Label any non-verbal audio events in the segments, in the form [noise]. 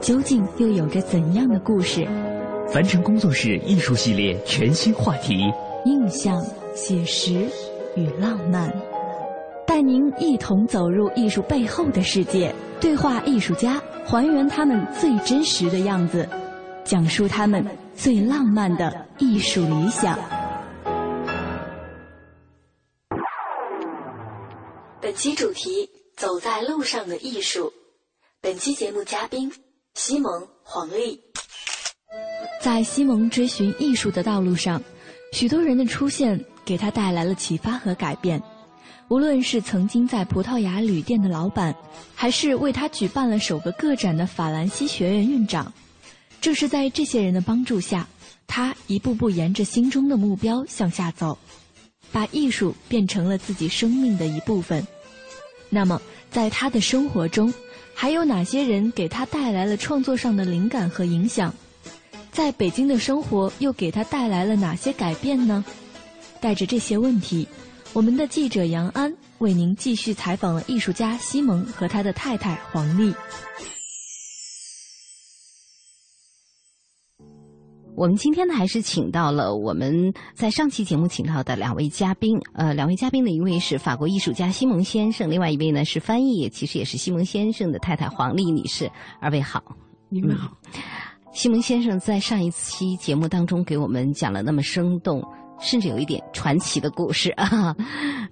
究竟又有着怎样的故事？凡尘工作室艺术系列全新话题：印象、写实与浪漫，带您一同走入艺术背后的世界，对话艺术家，还原他们最真实的样子。讲述他们最浪漫的艺术理想。本期主题：走在路上的艺术。本期节目嘉宾：西蒙、黄丽。在西蒙追寻艺术的道路上，许多人的出现给他带来了启发和改变。无论是曾经在葡萄牙旅店的老板，还是为他举办了首个个展的法兰西学院院长。正是在这些人的帮助下，他一步步沿着心中的目标向下走，把艺术变成了自己生命的一部分。那么，在他的生活中，还有哪些人给他带来了创作上的灵感和影响？在北京的生活又给他带来了哪些改变呢？带着这些问题，我们的记者杨安为您继续采访了艺术家西蒙和他的太太黄丽。我们今天呢，还是请到了我们在上期节目请到的两位嘉宾。呃，两位嘉宾的一位是法国艺术家西蒙先生，另外一位呢是翻译，其实也是西蒙先生的太太黄丽女士。二位好，你们好。西蒙先生在上一期节目当中给我们讲了那么生动，甚至有一点传奇的故事啊。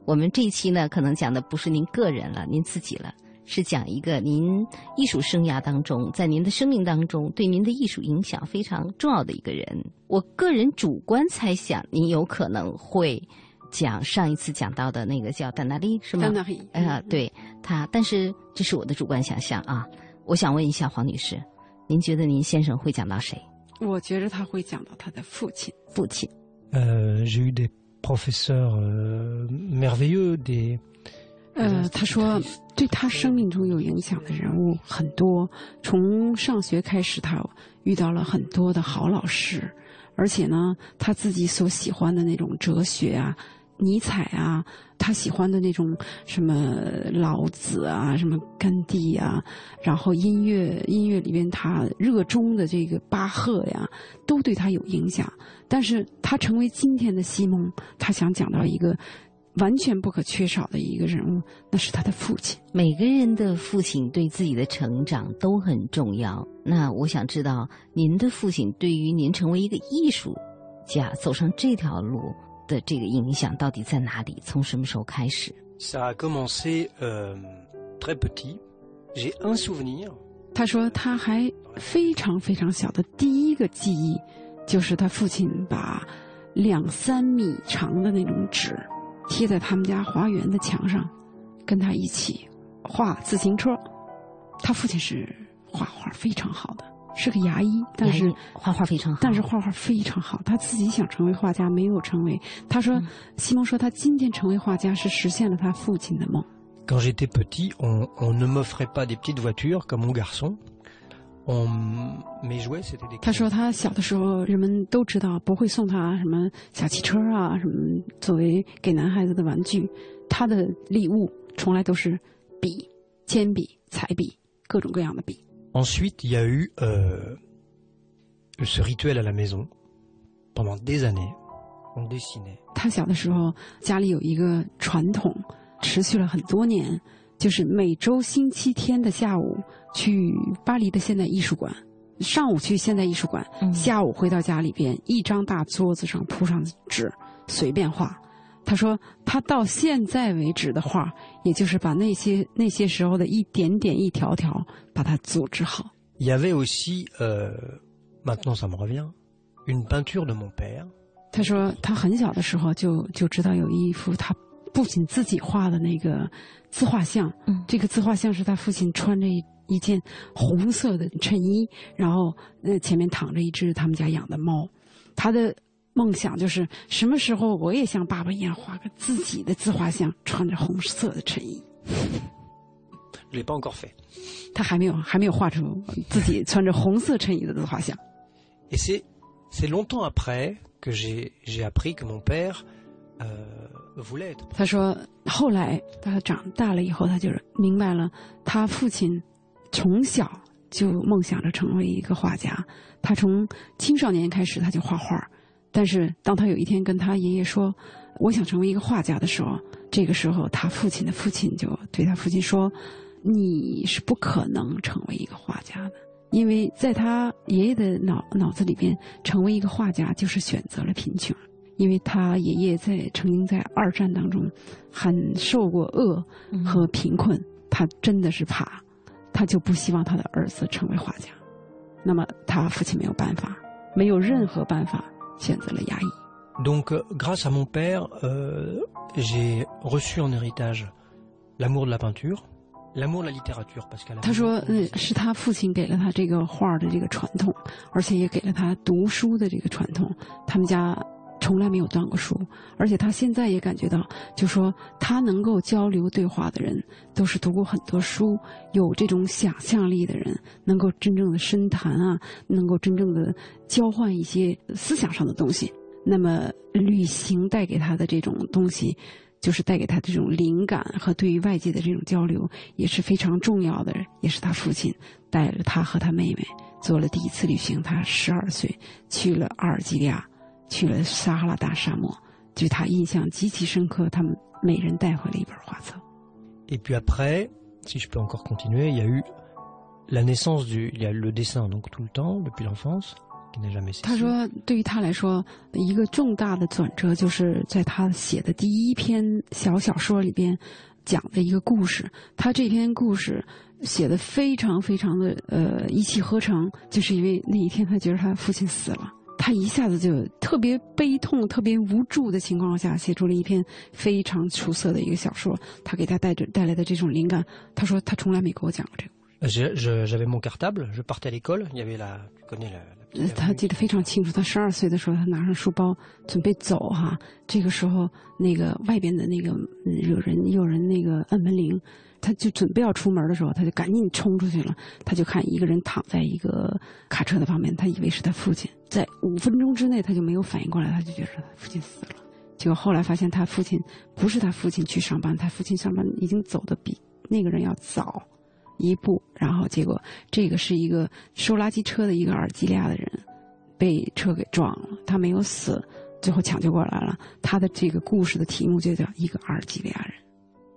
我们这一期呢，可能讲的不是您个人了，您自己了。是讲一个您艺术生涯当中，在您的生命当中对您的艺术影响非常重要的一个人。我个人主观猜想，您有可能会讲上一次讲到的那个叫丹娜丽，是吗？丹娜丽，哎呀，对他，但是这是我的主观想象啊。我想问一下黄女士，您觉得您先生会讲到谁？我觉得他会讲到他的父亲。父亲。呃，j'ai eu des professeurs merveilleux des 呃，他说，对他生命中有影响的人物很多。从上学开始，他遇到了很多的好老师，而且呢，他自己所喜欢的那种哲学啊，尼采啊，他喜欢的那种什么老子啊，什么甘地啊，然后音乐音乐里边他热衷的这个巴赫呀，都对他有影响。但是他成为今天的西蒙，他想讲到一个。完全不可缺少的一个人物，那是他的父亲。每个人的父亲对自己的成长都很重要。那我想知道，您的父亲对于您成为一个艺术家、走上这条路的这个影响到底在哪里？从什么时候开始？Ça a commencé très petit. J'ai un souvenir. 他说他还非常非常小的第一个记忆，就是他父亲把两三米长的那种纸。贴在他们家花园的墙上，跟他一起画自行车。他父亲是画画非常好的，是个牙医，但是画画非常好。但是画画非常好，他自己想成为画家，没有成为。他说：“西蒙说，他今天成为画家是实现了他父亲的梦。” Quand j'étais petit, on on ne m'offrait pas des petites voitures comme mon garçon. 他说他小的时候，人们都知道不会送他什么小汽车啊，什么作为给男孩子的玩具。他的礼物从来都是笔、铅笔、彩笔，各种各样的笔。Ensuite, il y a eu ce rituel à la maison pendant des années. On dessinait. 他小的时候家里有一个传统，持续了很多年。就是每周星期天的下午去巴黎的现代艺术馆上午去现代艺术馆，下午回到家里边，一张大桌子上铺上纸，随便画。他说，他到现在为止的画，也就是把那些那些时候的一点点一条条，把它组织好。Il y avait aussi, maintenant ça me revient, une peinture de mon père. 他说，他很小的时候就就知道有一幅他父亲自己画的那个自画像。嗯，这个自画像是他父亲穿着一一件红色的衬衣，然后呃前面躺着一只他们家养的猫。他的梦想就是什么时候我也像爸爸一样画个自己的自画像，穿着红色的衬衣。Je l'ai pas encore fait. 他还没有还没有画出自己穿着红色衬衣的自画像。Et c'est c'est longtemps après que j'ai j'ai appris que mon père. 呃他说后来他长大了以后，他就是明白了，他父亲从小就梦想着成为一个画家。他从青少年开始他就画画，但是当他有一天跟他爷爷说我想成为一个画家的时候，这个时候他父亲的父亲就对他父亲说。你是不可能成为一个画家的，因为在他爷爷的脑脑子里边，成为一个画家就是选择了贫穷，因为他爷爷在曾经在二战当中，很受过饿和贫困，他真的是怕，他就不希望他的儿子成为画家，那么他父亲没有办法，没有任何办法，选择了压抑。Donc, grâce à mon père, j'ai reçu en héritage l'amour de la peinture. 他说：“嗯，是他父亲给了他这个画的这个传统，而且也给了他读书的这个传统。他们家从来没有断过书，而且他现在也感觉到，就说他能够交流对话的人，都是读过很多书、有这种想象力的人，能够真正的深谈啊，能够真正的交换一些思想上的东西。那么，旅行带给他的这种东西。”就是带给他这种灵感和对于外界的这种交流也是非常重要的。也是他父亲带着他和他妹妹做了第一次旅行。他十二岁去了阿尔及利亚，去了撒哈拉大沙漠，对他印象极其深刻。他们每人带回了一本画册。Et puis après, si je peux encore continuer, il y a eu la naissance du, il y a le dessin donc tout le temps depuis l'enfance. 他说：“对于他来说，一个重大的转折就是在他写的第一篇小小说里边讲的一个故事。他这篇故事写的非常非常的呃一气呵成，就是因为那一天他觉得他父亲死了，他一下子就特别悲痛、特别无助的情况下，写出了一篇非常出色的一个小说。他给他带着带来的这种灵感，他说他从来没给我讲过这个。”他记得非常清楚，他十二岁的时候，他拿上书包准备走哈。这个时候，那个外边的那个有人有人那个按门铃，他就准备要出门的时候，他就赶紧冲出去了。他就看一个人躺在一个卡车的旁边，他以为是他父亲。在五分钟之内，他就没有反应过来，他就觉得他父亲死了。结果后来发现，他父亲不是他父亲去上班，他父亲上班已经走的比那个人要早。一步，然后结果这个是一个收垃圾车的一个阿尔及利亚的人，被车给撞了，他没有死，最后抢救过来了。他的这个故事的题目就叫《一个阿尔及利亚人》，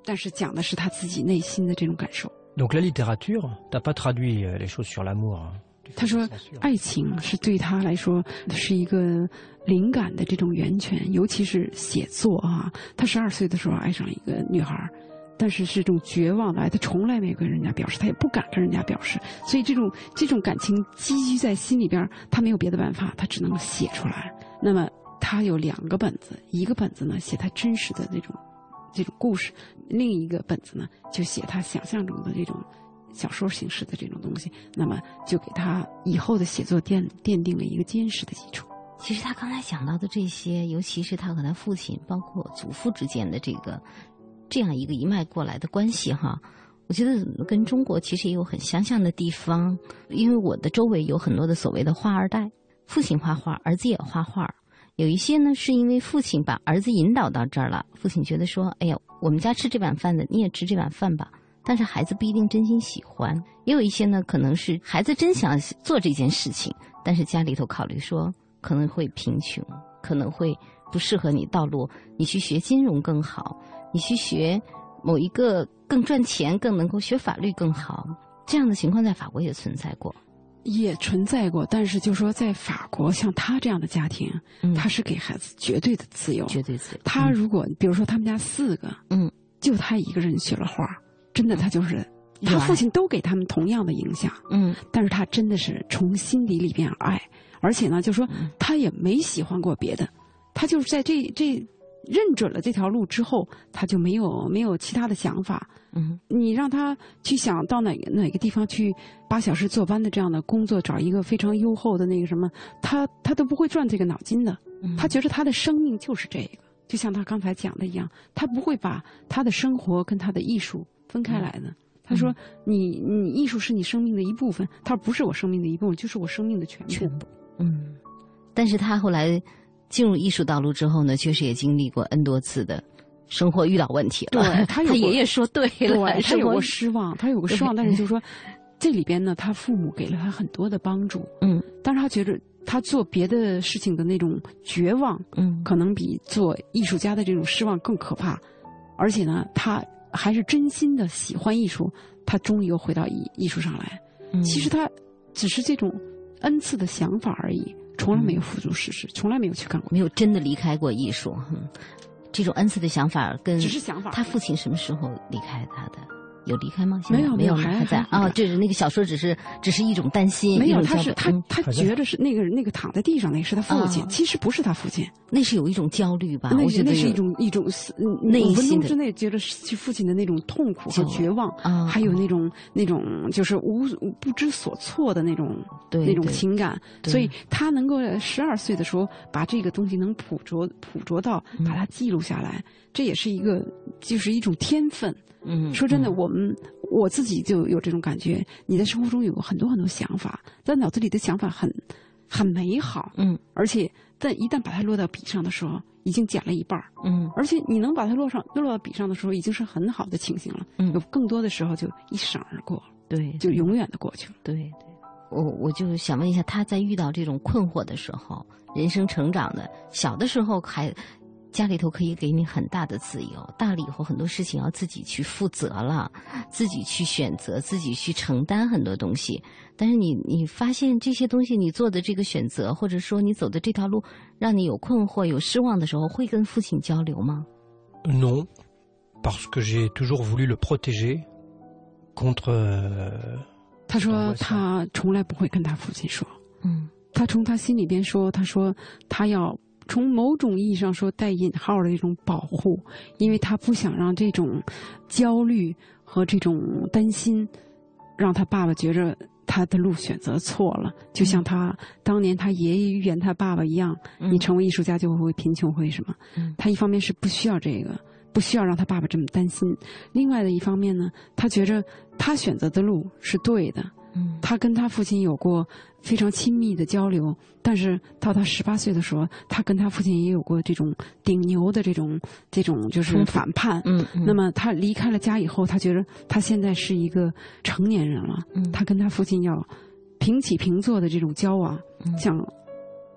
但是讲的是他自己内心的这种感受。Donc la littérature, t'as pas traduit les choses sur l'amour. 他说，爱情是对他来说是一个灵感的这种源泉，尤其是写作啊。他十二岁的时候爱上一个女孩。但是是种绝望的爱，他从来没跟人家表示，他也不敢跟人家表示，所以这种这种感情积聚在心里边，他没有别的办法，他只能写出来。那么他有两个本子，一个本子呢写他真实的那种这种故事，另一个本子呢就写他想象中的这种小说形式的这种东西。那么就给他以后的写作奠奠定了一个坚实的基础。其实他刚才讲到的这些，尤其是他和他父亲，包括祖父之间的这个。这样一个一脉过来的关系哈，我觉得跟中国其实也有很相像的地方。因为我的周围有很多的所谓的画二代，父亲画画，儿子也画画。有一些呢，是因为父亲把儿子引导到这儿了，父亲觉得说：“哎呀，我们家吃这碗饭的，你也吃这碗饭吧。”但是孩子不一定真心喜欢。也有一些呢，可能是孩子真想做这件事情，但是家里头考虑说可能会贫穷，可能会不适合你道路，你去学金融更好。你去学某一个更赚钱、更能够学法律更好，这样的情况在法国也存在过。也存在过，但是就说在法国，像他这样的家庭，嗯。他是给孩子绝对的自由。绝对自由。他如果比如说他们家四个，嗯，就他一个人学了画，真的他就是他父亲都给他们同样的影响，嗯。但是他真的是从心底里边爱，而且呢，就说嗯。他也没喜欢过别的，他就是在这这认准了这条路之后，他就没有没有其他的想法。嗯你让他去想到哪个哪个地方去八小时坐班的这样的工作，找一个非常优厚的那个什么，他他都不会转这个脑筋的。嗯，他觉得他的生命就是这个，就像他刚才讲的一样，他不会把他的生活跟他的艺术分开来的。他说：“你你艺术是你生命的一部分。”他说：“不是我生命的一部分，就是我生命的全部。全部嗯，但是他后来进入艺术道路之后呢，确实也经历过 N 多次的生活遇到问题了。对 [laughs] 他爷爷说对了，对，他有过失望，他有过失望，但是就是说，[laughs] 这里边呢，他父母给了他很多的帮助，嗯但是他觉得他做别的事情的那种绝望，嗯可能比做艺术家的这种失望更可怕。而且呢，他还是真心的喜欢艺术，他终于又回到艺艺术上来。嗯，其实他只是这种 n 次的想法而已，从来没有付诸实施，从来没有去干过，没有真的离开过艺术。嗯，这种恩赐的想法跟只是想法。他父亲什么时候离开他的？有离开吗？现在没有没有还还在啊？就是那个小说，只是只是一种担心，没有，他是他他觉得是那个那个躺在地上那个是他父亲，啊其实不是他父亲，那是有一种焦虑吧？那我觉得那是一种一种嗯内五分钟之内觉得失去父亲的那种痛苦和绝望，啊，还有那种那种就是无不知所措的那种那种情感，所以他能够十二岁的时候把这个东西能捕捉捕捉到，嗯把它记录下来，这也是一个就是一种天分。嗯，说真的，嗯我们我自己就有这种感觉。你在生活中有很多很多想法，在脑子里的想法很很美好，嗯而且但一旦把它落到笔上的时候，已经减了一半儿嗯而且你能把它落上落到笔上的时候，已经是很好的情形了。嗯有更多的时候就一闪而过，对，就永远的过去了。对对，我我就想问一下，他在遇到这种困惑的时候，人生成长的小的时候还家里头可以给你很大的自由，大了以后很多事情要自己去负责了，自己去选择，自己去承担很多东西。但是你你发现这些东西，你做的这个选择，或者说你走的这条路，让你有困惑、有失望的时候，会跟父亲交流吗？Non, parce que j'ai toujours voulu le protéger contre. euh, 他说他从来不会跟他父亲说，嗯他从他心里边说，他说他要从某种意义上说带引号的一种保护，因为他不想让这种焦虑和这种担心，让他爸爸觉着他的路选择错了，就像他当年他爷爷预言他爸爸一样，嗯你成为艺术家就会贫穷会什么嗯？他一方面是不需要这个，不需要让他爸爸这么担心；另外的一方面呢，他觉着他选择的路是对的。嗯。他跟他父亲有过非常亲密的交流，但是到他十八岁的时候，他跟他父亲也有过这种顶牛的这种这种就是反叛。嗯嗯，那么他离开了家以后，他觉得他现在是一个成年人了，嗯。他跟他父亲要平起平坐的这种交往，嗯。像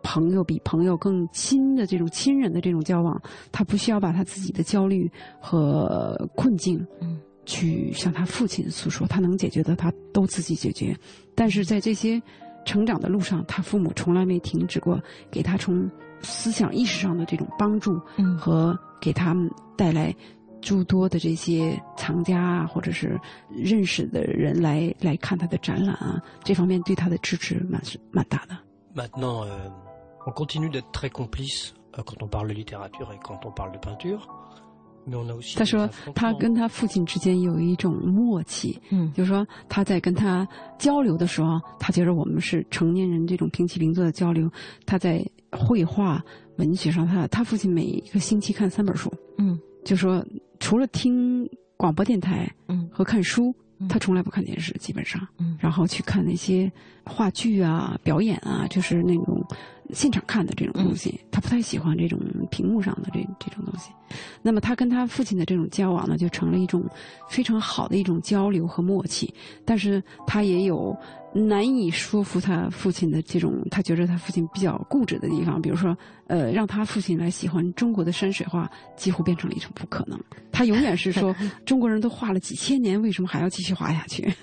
朋友比朋友更亲的这种亲人的这种交往，他不需要把他自己的焦虑和困境，嗯去向他父亲诉说，他能解决的他都自己解决。但是在这些成长的路上，他父母从来没停止过给他从思想意识上的这种帮助嗯和给他们带来诸多的这些藏家啊，或者是认识的人来来看他的展览啊，这方面对他的支持蛮是蛮大的。Maintenant, euh, on continue d'être très complices euh, quand on parle de littérature et quand on parle de peinture. 他说，他跟他父亲之间有一种默契，嗯就是说他在跟他交流的时候，他觉得我们是成年人这种平起平坐的交流。他在绘画、文学上，他他父亲每一个星期看三本书，嗯就说除了听广播电台嗯和看书嗯，他从来不看电视，基本上，嗯然后去看那些话剧啊、表演啊，就是那种现场看的这种东西。他不太喜欢这种屏幕上的这这种东西。那么他跟他父亲的这种交往呢，就成了一种非常好的一种交流和默契。但是他也有难以说服他父亲的这种，他觉得他父亲比较固执的地方，比如说，呃，让他父亲来喜欢中国的山水画，几乎变成了一种不可能。他永远是说，[laughs] 中国人都画了几千年，为什么还要继续画下去？[laughs]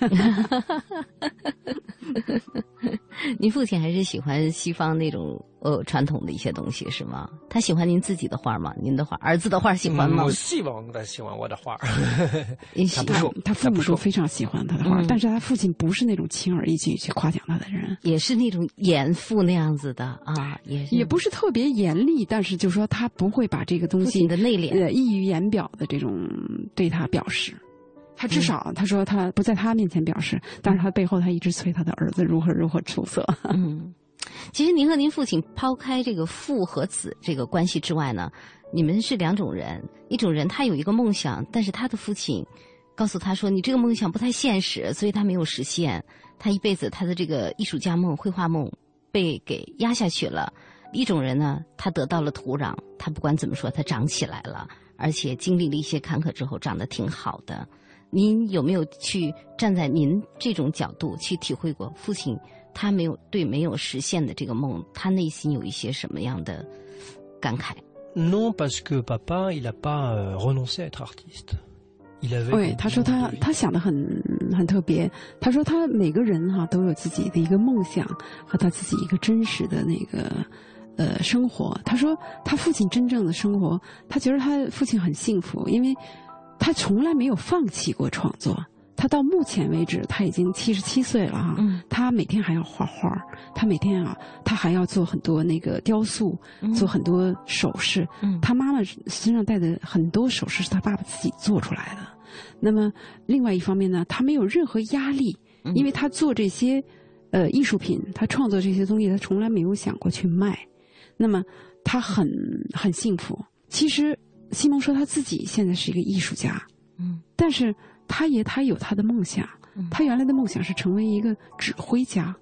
您父亲还是喜欢西方那种呃传统的一些东西是吗？他喜欢您自己的画吗？您的画，儿子的画喜欢吗？我希望他喜欢我的画。[laughs] 他不说，他父母都非常喜欢他的画，但是他父亲不是那种轻而易举去夸奖他的人，也是那种严父那样子的啊，也也不是特别严厉，但是就说他不会把这个东西的内敛呃溢于言表的这种对他表示。他至少他说他不在他面前表示，但是他背后他一直催他的儿子如何如何出色。嗯，其实您和您父亲抛开这个父和子这个关系之外呢，你们是两种人。一种人他有一个梦想，但是他的父亲告诉他说：“你这个梦想不太现实，所以他没有实现。他一辈子他的这个艺术家梦、绘画梦被给压下去了。”一种人呢，他得到了土壤，他不管怎么说，他长起来了，而且经历了一些坎坷之后，长得挺好的。您有没有去站在您这种角度去体会过父亲他没有对没有实现的这个梦，他内心有一些什么样的感慨？Non, parce que papa il a pas renoncé à être artiste. Il avait. 对，他说他他想的很很特别。他说他每个人哈都有自己的一个梦想和他自己一个真实的那个呃生活。他说他父亲真正的生活，他觉得他父亲很幸福，因为。他从来没有放弃过创作。他到目前为止，他已经七十七岁了哈。他每天还要画画，他每天啊，他还要做很多那个雕塑，做很多首饰。他妈妈身上戴的很多首饰是他爸爸自己做出来的。那么，另外一方面呢，他没有任何压力，因为他做这些呃艺术品，他创作这些东西，他从来没有想过去卖。那么，他很很幸福。其实。西蒙说他自己现在是一个艺术家，嗯，但是他也他有他的梦想，他原来的梦想是成为一个指挥家，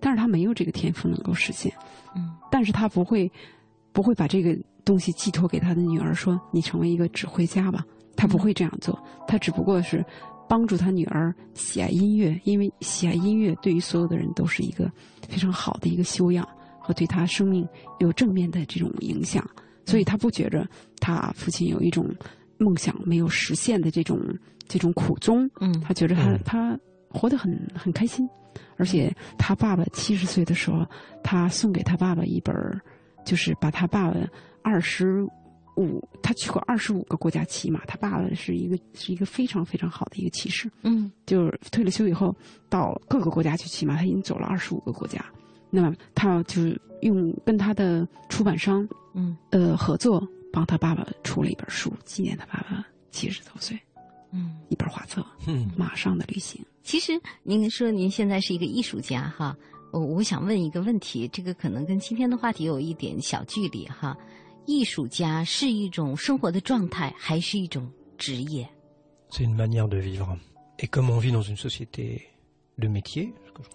但是他没有这个天赋能够实现，嗯，但是他不会不会把这个东西寄托给他的女儿，说你成为一个指挥家吧，他不会这样做，他只不过是帮助他女儿喜爱音乐，因为喜爱音乐对于所有的人都是一个非常好的一个修养和对他生命有正面的这种影响。所以他不觉着他父亲有一种梦想没有实现的这种这种苦衷，嗯，他觉得他他活得很很开心，而且他爸爸七十岁的时候，他送给他爸爸一本，就是把他爸爸二十五，他去过二十五个国家骑马，他爸爸是一个是一个非常非常好的一个骑士，嗯，就是退了休以后到各个国家去骑马，他已经走了二十五个国家。那么他就是用跟他的出版商，嗯，呃合作，帮他爸爸出了一本书，纪念他爸爸七十多岁，嗯，一本画册，嗯，马上的旅行。其实您说您现在是一个艺术家哈，我我想问一个问题，这个可能跟今天的话题有一点小距离哈。艺术家是一种生活的状态，还是一种职业？C'est une manière de vivre. Et comme on vit dans une société.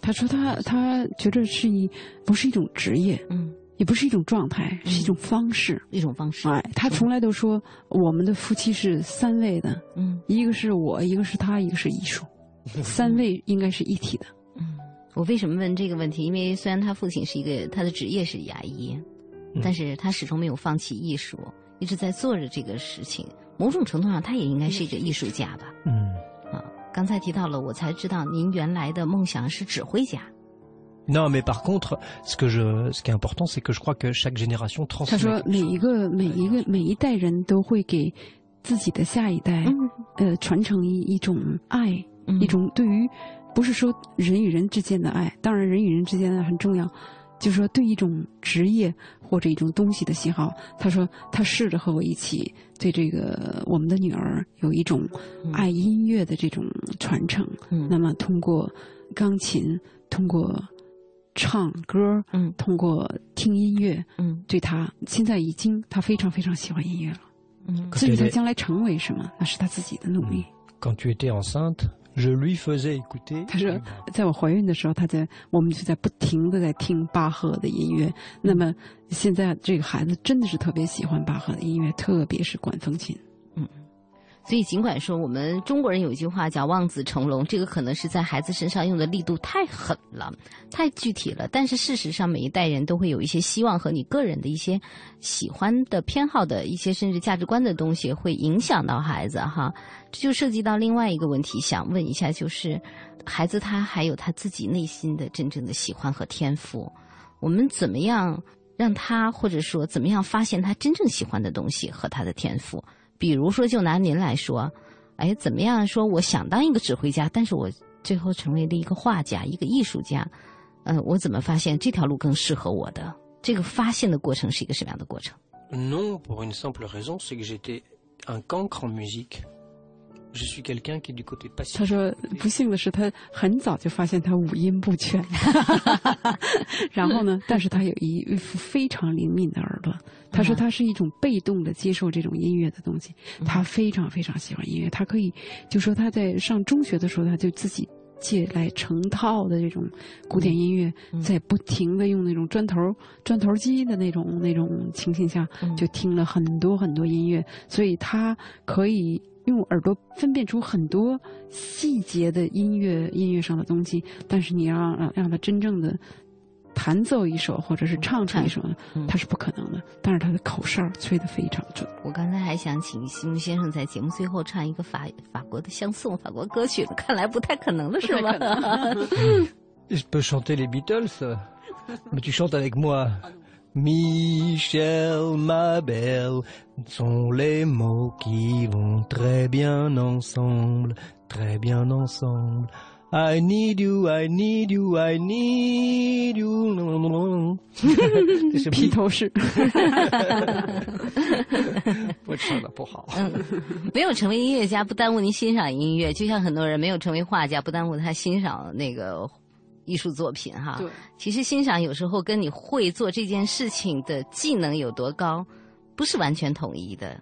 他说他他觉得是一不是一种职业，嗯，也不是一种状态，是一种方式，一种方式。哎，他从来都说我们的夫妻是三位的，嗯，一个是我，一个是他，一个是艺术，[laughs] 三位应该是一体的。嗯，我为什么问这个问题？因为虽然他父亲是一个他的职业是牙医，但是他始终没有放弃艺术，一直在做着这个事情。某种程度上，他也应该是一个艺术家吧。嗯。啊刚才提到了，我才知道您原来的梦想是指挥家。Non, mais par contre, ce que je, ce qui est important, c'est que je crois que chaque génération transmet. 他说，每一个每一个每一代人都会给自己的下一代，呃，传承一一种爱，一种对于不是说人与人之间的爱，当然人与人之间的很重要。就是说，对一种职业或者一种东西的喜好，他说他试着和我一起对这个我们的女儿有一种爱音乐的这种传承。那么通过钢琴，通过唱歌，嗯，通过听音乐，嗯，对他现在已经他非常非常喜欢音乐了。嗯，至于他将来成为什么，那是他自己的努力。Quand tu étais enceinte. 他说，在我怀孕的时候，他在我们就在不停的在听巴赫的音乐。那么现在这个孩子真的是特别喜欢巴赫的音乐，特别是管风琴。所以，尽管说我们中国人有一句话叫“望子成龙”，这个可能是在孩子身上用的力度太狠了、太具体了。但是事实上，每一代人都会有一些希望和你个人的一些喜欢的、偏好的一些甚至价值观的东西，会影响到孩子哈。这就涉及到另外一个问题，想问一下，就是孩子他还有他自己内心的真正的喜欢和天赋，我们怎么样让他，或者说怎么样发现他真正喜欢的东西和他的天赋？比如说，就拿您来说，哎，怎么样？说我想当一个指挥家，但是我最后成为了一个画家、一个艺术家，呃，我怎么发现这条路更适合我的？这个发现的过程是一个什么样的过程他说：“不幸的是，他很早就发现他五音不全。[laughs] 然后呢，[laughs] 但是他有一一副非常灵敏的耳朵。他说他是一种被动的接受这种音乐的东西。他非常非常喜欢音乐。他可以就说他在上中学的时候，他就自己借来成套的这种古典音乐，在不停的用那种砖头砖头机的那种那种情形下，就听了很多很多音乐。所以他可以。”用耳朵分辨出很多细节的音乐音乐上的东西，但是你让让让他真正的弹奏一首或者是唱出一首，他是不可能的。但是他的口哨吹得非常准。我刚才还想请西木先生在节目最后唱一个法法国的相送法国歌曲，看来不太可能了，是吗？[laughs] [laughs] Je peux chanter les Beatles, mais tu chantes avec moi. Michel, ma belle, sont les mots qui vont très bien ensemble, très bien ensemble. I need you, I need you, I need you. 这是披头士。我唱了不好。嗯，没有成为音乐家不耽误您欣赏音乐，就像很多人没有成为画家不耽误他欣赏那个。艺术作品哈，对，其实欣赏有时候跟你会做这件事情的技能有多高，不是完全统一的。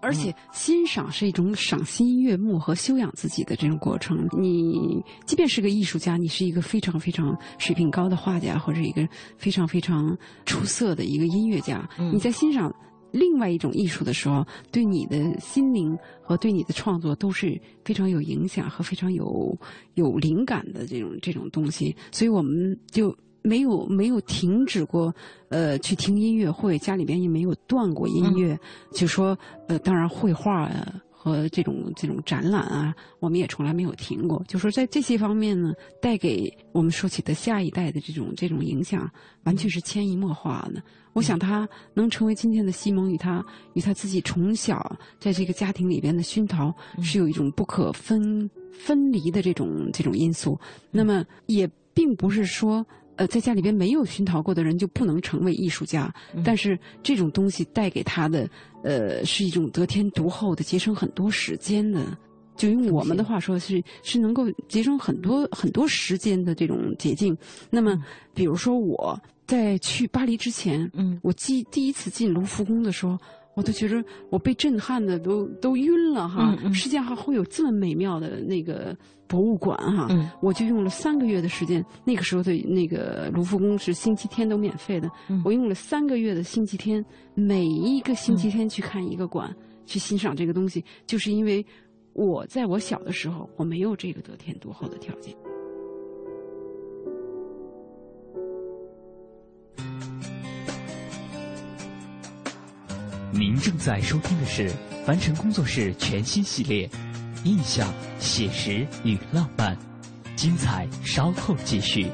而且欣赏是一种赏心悦目和修养自己的这种过程。你即便是个艺术家，你是一个非常非常水平高的画家，或者一个非常非常出色的一个音乐家，你在欣赏。另外一种艺术的时候，对你的心灵和对你的创作都是非常有影响和非常有有灵感的这种这种东西，所以我们就没有没有停止过，呃，去听音乐会，家里边也没有断过音乐，就说呃，当然绘画啊。和这种这种展览啊，我们也从来没有停过。就说在这些方面呢，带给我们说起的下一代的这种这种影响，完全是潜移默化的。我想他能成为今天的西蒙，与他与他自己从小在这个家庭里边的熏陶，是有一种不可分分离的这种这种因素。那么也并不是说。呃，在家里边没有熏陶过的人就不能成为艺术家，但是这种东西带给他的，呃，是一种得天独厚的、节省很多时间的。就用我们的话说，是是能够节省很多很多时间的这种捷径。那么，比如说我在去巴黎之前，嗯，我记第一次进卢浮宫的时候。我都觉得我被震撼的都都晕了哈！世界上会有这么美妙的那个博物馆哈！我就用了三个月的时间，那个时候的那个卢浮宫是星期天都免费的，我用了三个月的星期天，每一个星期天去看一个馆，去欣赏这个东西，就是因为我在我小的时候我没有这个得天独厚的条件。您正在收听的是凡尘工作室全新系列《印象、写实与浪漫》，精彩稍后继续。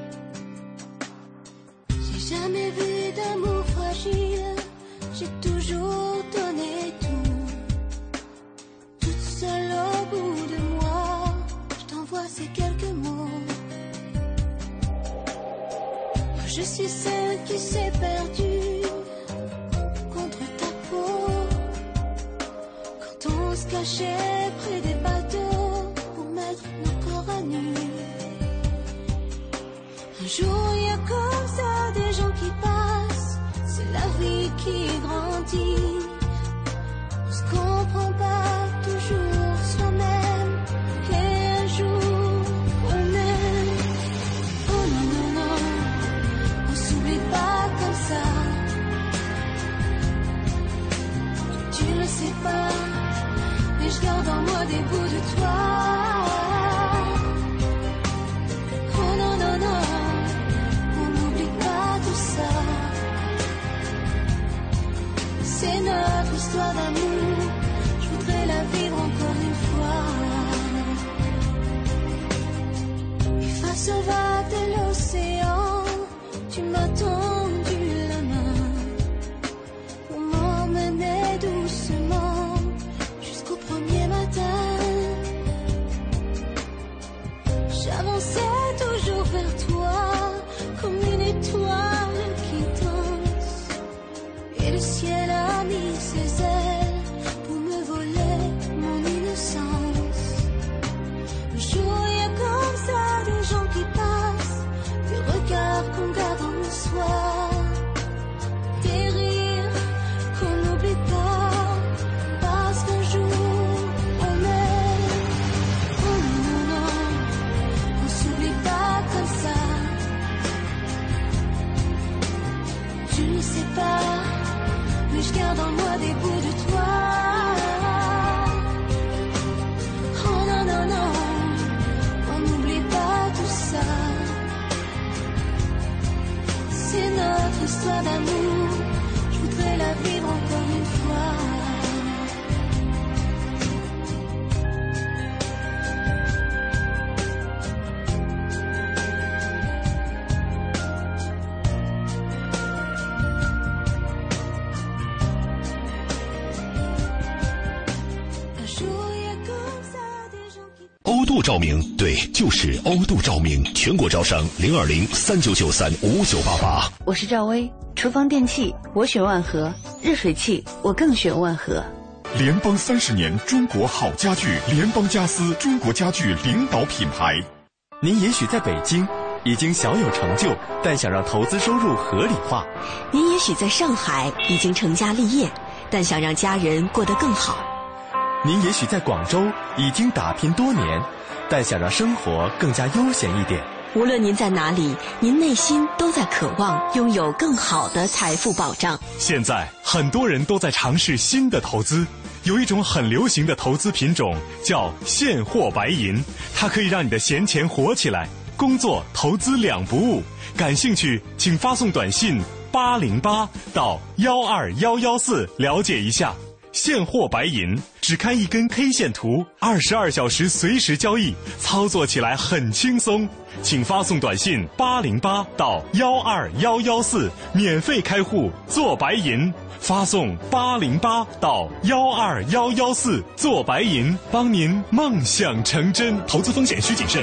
度照明，对，就是欧度照明，全国招商零二零三九九三五九八八。我是赵薇，厨房电器我选万和，热水器我更选万和。联邦三十年中国好家具，联邦家私中国家具领导品牌。您也许在北京已经小有成就，但想让投资收入合理化；您也许在上海已经成家立业，但想让家人过得更好；您也许在广州已经打拼多年，但想让生活更加悠闲一点。无论您在哪里，您内心都在渴望拥有更好的财富保障。现在很多人都在尝试新的投资，有一种很流行的投资品种叫现货白银，它可以让你的闲钱活起来，工作投资两不误。感兴趣，请发送短信八零八到幺二幺幺四了解一下。现货白银只看一根 K 线图，二十二小时随时交易，操作起来很轻松。请发送短信八零八到幺二幺幺四，免费开户做白银。发送八零八到幺二幺幺四做白银，帮您梦想成真。投资风险需谨慎。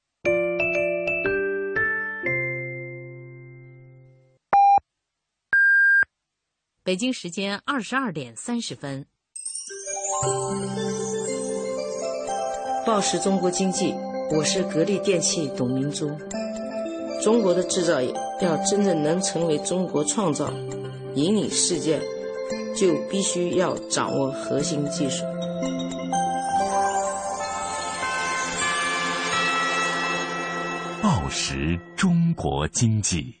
北京时间二十二点三十分。报时中国经济，我是格力电器董明珠。中国的制造业要真正能成为中国创造，引领世界，就必须要掌握核心技术。报时中国经济。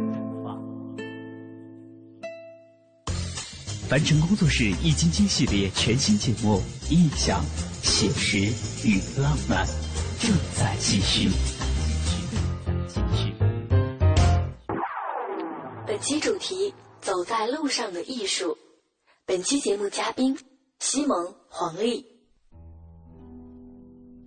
凡尘工作室《易筋经》系列全新节目《印象、写实与浪漫》正在继续。本期主题：走在路上的艺术。本期节目嘉宾：西蒙、黄丽。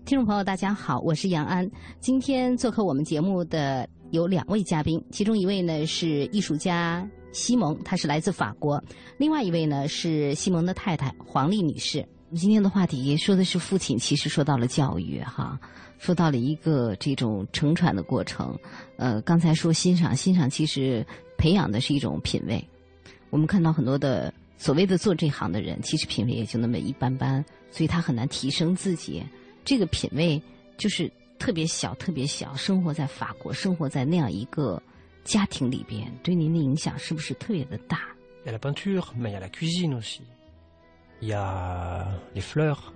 听众朋友，大家好，我是杨安。今天做客我们节目的有两位嘉宾，其中一位呢是艺术家西蒙，他是来自法国；另外一位呢是西蒙的太太黄丽女士。今天的话题说的是父亲，其实说到了教育，哈，说到了一个这种承传的过程。呃，刚才说欣赏，欣赏其实培养的是一种品味。我们看到很多的所谓的做这行的人，其实品味也就那么一般般，所以他很难提升自己。这个品味就是特别小，特别小。生活在法国，生活在那样一个家庭里边，对您的影响是不是特别的大？Il y a la peinture, mais il y a la cuisine aussi. Il y a les fleurs.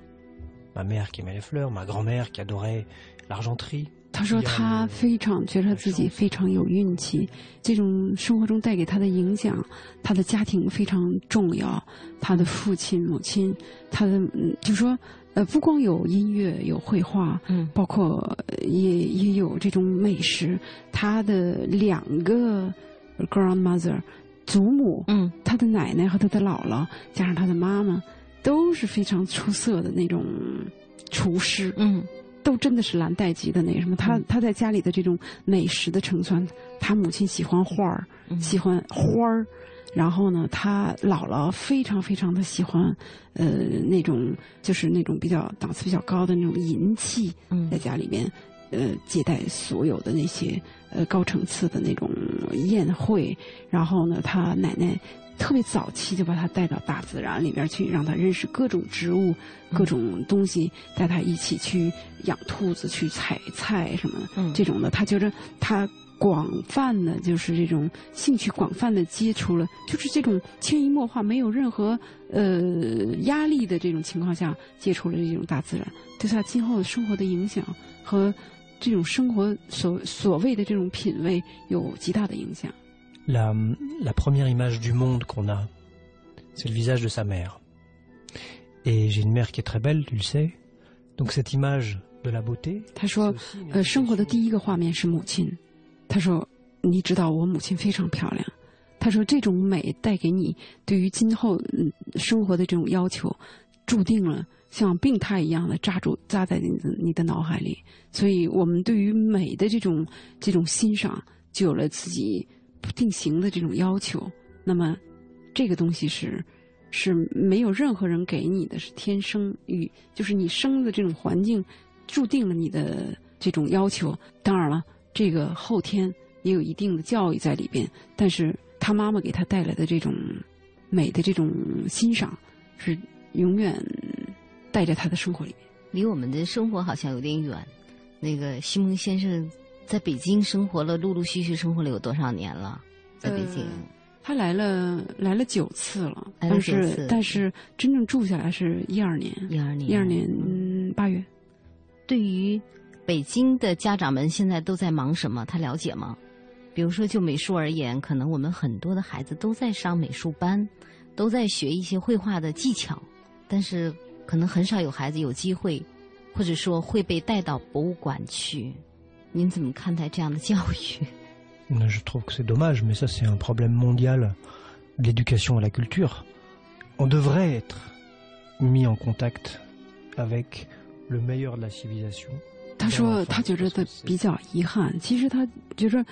Ma mère qui aimait les fleurs, ma grand-mère qui adorait l'argenterie. 他说他非常觉得自己非常有运气，这种生活中带给他的影响，他的家庭非常重要，他的父亲、母亲，他的嗯，就说。呃，不光有音乐，有绘画，嗯，包括也也有这种美食。他的两个 grandmother，祖母，嗯，他的奶奶和他的姥姥，加上他的妈妈，都是非常出色的那种厨师，嗯，都真的是蓝带级的那什么。他他在家里的这种美食的成传，他母亲喜欢画儿，喜欢花儿。然后呢，他姥姥非常非常的喜欢，呃，那种就是那种比较档次比较高的那种银器，在家里面，呃，接待所有的那些呃高层次的那种宴会。然后呢，他奶奶特别早期就把他带到大自然里边去，让他认识各种植物、各种东西，带他一起去养兔子、去采菜什么的这种的。他觉着他。广泛的，就是这种兴趣广泛的接触了，就是这种潜移默化、没有任何呃压力的这种情况下接触了这种大自然，对他今后生活的影响和这种生活所所谓的这种品味有极大的影响。La la première image du monde qu'on a, c'est le visage de sa mère. Et j'ai une mère qui est très belle, tu le sais. Donc cette image de la beauté. 他说，呃，生活的第一个画面是母亲。他说：“你知道我母亲非常漂亮。”他说：“这种美带给你对于今后生活的这种要求，注定了像病态一样的扎住扎在你的你的脑海里。所以，我们对于美的这种这种欣赏，就有了自己不定型的这种要求。那么，这个东西是是没有任何人给你的，是天生与就是你生的这种环境，注定了你的这种要求。当然了。”这个后天也有一定的教育在里边，但是他妈妈给他带来的这种美的这种欣赏，是永远带着他的生活里面。离我们的生活好像有点远。那个西蒙先生在北京生活了，陆陆续续生活了有多少年了？在北京，他来了来了九次了，但是但是真正住下来是一二年，一二年，一二年八月。对于。北京的家长们现在都在忙什么？他了解吗？比如说，就美术而言，可能我们很多的孩子都在上美术班，都在学一些绘画的技巧，但是可能很少有孩子有机会，或者说会被带到博物馆去。您怎么看待这样的教育？Je trouve que c'est dommage, mais ça c'est un problème mondial. L'éducation et la culture, on devrait être mis en contact avec le meilleur de la civilisation. 他说他觉得他比较遗憾。其实他觉着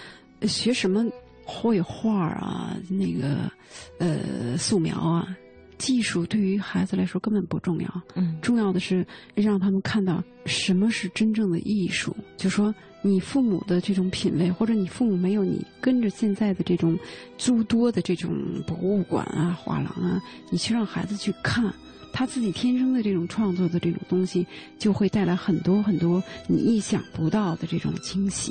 学什么绘画啊，那个呃素描啊，技术对于孩子来说根本不重要。嗯，重要的是让他们看到什么是真正的艺术。就说你父母的这种品味，或者你父母没有你跟着现在的这种诸多的这种博物馆啊、画廊啊，你去让孩子去看。他自己天生的这种创作的这种东西，就会带来很多很多你意想不到的这种惊喜。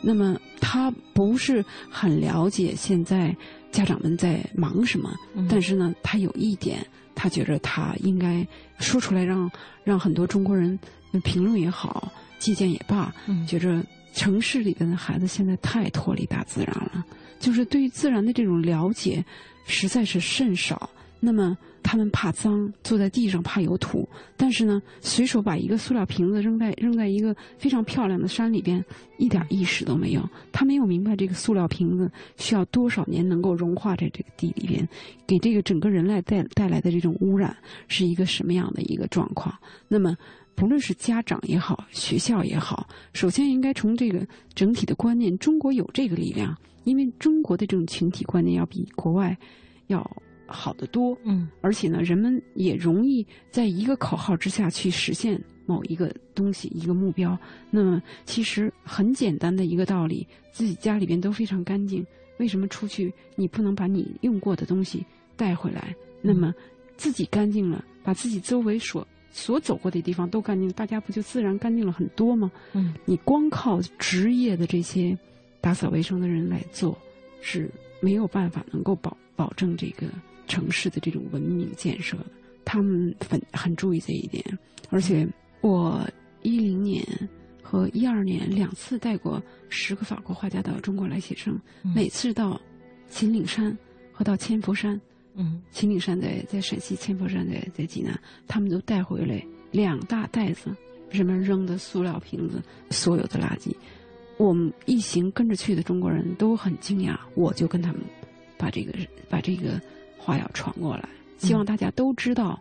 那么他不是很了解现在家长们在忙什么，但是呢，他有一点，他觉着他应该说出来，让让很多中国人评论也好，借鉴也罢，觉着城市里边的孩子现在太脱离大自然了，就是对于自然的这种了解实在是甚少。那么他们怕脏，坐在地上怕有土，但是呢，随手把一个塑料瓶子扔在扔在一个非常漂亮的山里边，一点意识都没有。他没有明白这个塑料瓶子需要多少年能够融化在这个地里边，给这个整个人类带带来的这种污染是一个什么样的一个状况。那么，不论是家长也好，学校也好，首先应该从这个整体的观念，中国有这个力量，因为中国的这种群体观念要比国外要。好得多，嗯，而且呢，人们也容易在一个口号之下去实现某一个东西、一个目标。那么，其实很简单的一个道理：自己家里边都非常干净，为什么出去你不能把你用过的东西带回来？那么，自己干净了，把自己周围所所走过的地方都干净，大家不就自然干净了很多吗？嗯，你光靠职业的这些打扫卫生的人来做，是没有办法能够保保证这个。城市的这种文明建设，他们很很注意这一点。而且我一零年和一二年两次带过十个法国画家到中国来写生，每次到秦岭山和到千佛山，嗯，秦岭山在在陕西，千佛山在在济南，他们都带回来两大袋子人们扔的塑料瓶子，所有的垃圾。我们一行跟着去的中国人都很惊讶，我就跟他们把这个把这个。话要传过来，希望大家都知道，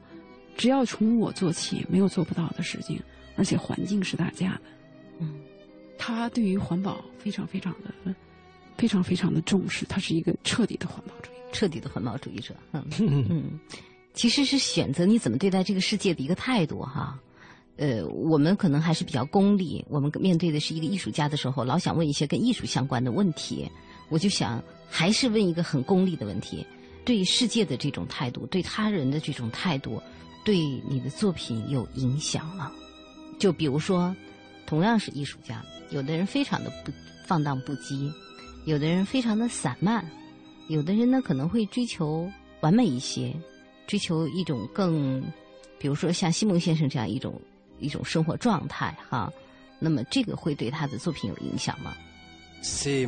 只要从我做起，没有做不到的事情。而且环境是大家的，嗯，他对于环保非常非常的、非常非常的重视，他是一个彻底的环保主义，彻底的环保主义者。嗯 [laughs] 嗯，其实是选择你怎么对待这个世界的一个态度哈。呃，我们可能还是比较功利，我们面对的是一个艺术家的时候，老想问一些跟艺术相关的问题，我就想还是问一个很功利的问题。对世界的这种态度，对他人的这种态度，对你的作品有影响吗？就比如说，同样是艺术家，有的人非常的不放荡不羁，有的人非常的散漫，有的人呢可能会追求完美一些，追求一种更，比如说像西蒙先生这样一种一种生活状态哈。那么这个会对他的作品有影响吗？C'est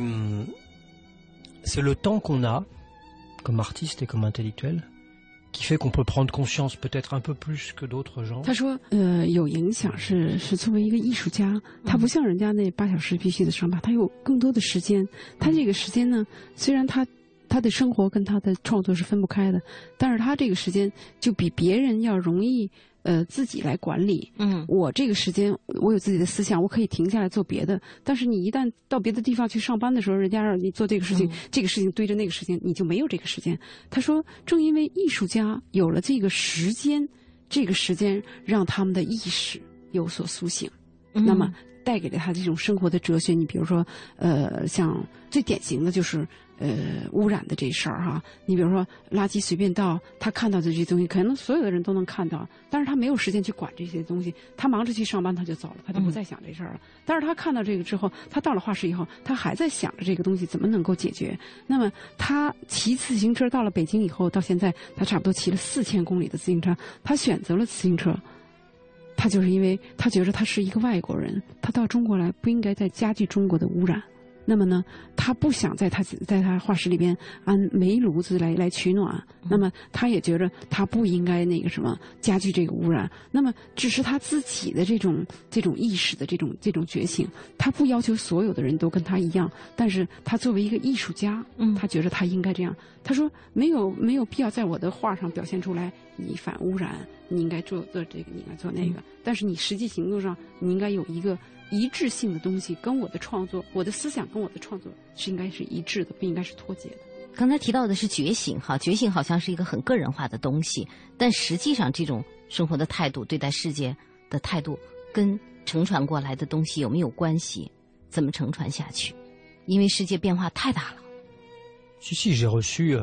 c'est le temps qu'on a. comme artiste et comme intellectuel qui fait qu'on peut prendre conscience peut-être un peu plus que d'autres gens。他说，呃，有影响是是作为一个艺术家，他不像人家那八小时必须的上班，他有更多的时间。他这个时间呢，虽然他他的生活跟他的创作是分不开的，但是他这个时间就比别人要容易。呃，自己来管理。嗯，我这个时间，我有自己的思想，我可以停下来做别的。但是你一旦到别的地方去上班的时候，人家让你做这个事情，这个事情堆着那个事情，你就没有这个时间。他说，正因为艺术家有了这个时间，这个时间让他们的意识有所苏醒，那么带给了他这种生活的哲学。你比如说，呃，像最典型的就是。呃，污染的这事儿哈，你比如说垃圾随便倒，他看到的这些东西，可能所有的人都能看到，但是他没有时间去管这些东西，他忙着去上班，他就走了，他就不再想这事儿了。但是他看到这个之后，他到了画室以后，他还在想着这个东西怎么能够解决。那么他骑自行车到了北京以后，到现在他差不多骑了四千公里的自行车，他选择了自行车，他就是因为他觉得他是一个外国人，他到中国来不应该再加剧中国的污染。那么呢，他不想在他在他画室里边安煤炉子来来取暖。那么他也觉得他不应该那个什么加剧这个污染。那么只是他自己的这种这种意识的这种这种觉醒。他不要求所有的人都跟他一样，但是他作为一个艺术家，他觉得他应该这样。他说没有没有必要在我的画上表现出来，你反污染，你应该做做这个，你应该做那个。但是你实际行动上，你应该有一个。一致性的东西跟我的创作，我的思想跟我的创作是应该是一致的，不应该是脱节的。刚才提到的是觉醒，哈，觉醒好像是一个很个人化的东西，但实际上这种生活的态度、对待世界的态度，跟承传过来的东西有没有关系？怎么承传下去？因为世界变化太大了。Si si j'ai reçu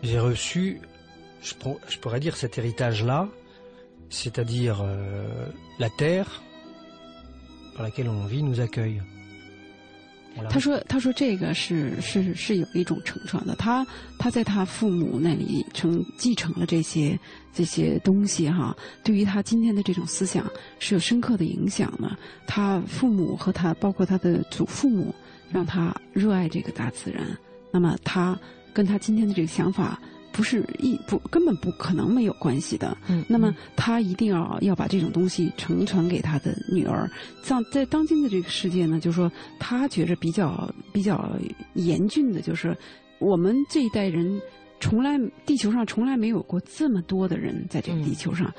j'ai reçu Ses territages là, c'est-à-dire la terre par laquelle on vit nous accueille. 他说：“他说这个是是是有一种承传的，他他在他父母那里承继承了这些这些东西哈，对于他今天的这种思想是有深刻的影响的。他父母和他包括他的祖父母，让他热爱这个大自然。那么他跟他今天的这个想法。”不是一不根本不可能没有关系的。嗯，那么他一定要要把这种东西承传给他的女儿。像在当今的这个世界呢，就是说他觉着比较比较严峻的，就是我们这一代人从来地球上从来没有过这么多的人在这个地球上，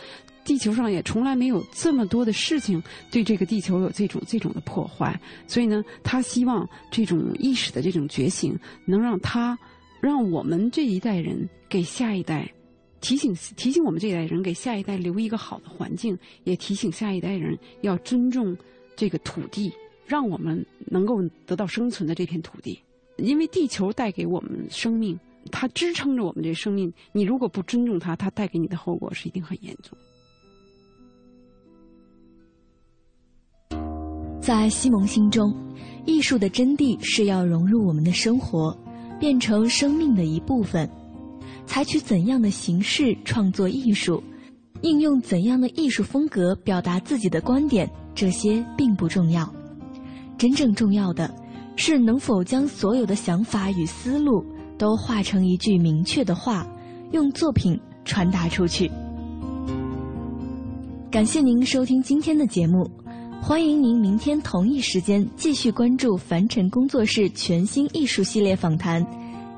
地球上也从来没有这么多的事情对这个地球有这种这种的破坏。所以呢，他希望这种意识的这种觉醒能让他。让我们这一代人给下一代提醒提醒我们这一代人给下一代留一个好的环境，也提醒下一代人要尊重这个土地，让我们能够得到生存的这片土地。因为地球带给我们生命，它支撑着我们这生命。你如果不尊重它，它带给你的后果是一定很严重。在西蒙心中，艺术的真谛是要融入我们的生活。变成生命的一部分，采取怎样的形式创作艺术，应用怎样的艺术风格表达自己的观点，这些并不重要。真正重要的是能否将所有的想法与思路都化成一句明确的话，用作品传达出去。感谢您收听今天的节目。欢迎您明天同一时间继续关注凡尘工作室全新艺术系列访谈《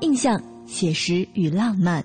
印象、写实与浪漫》。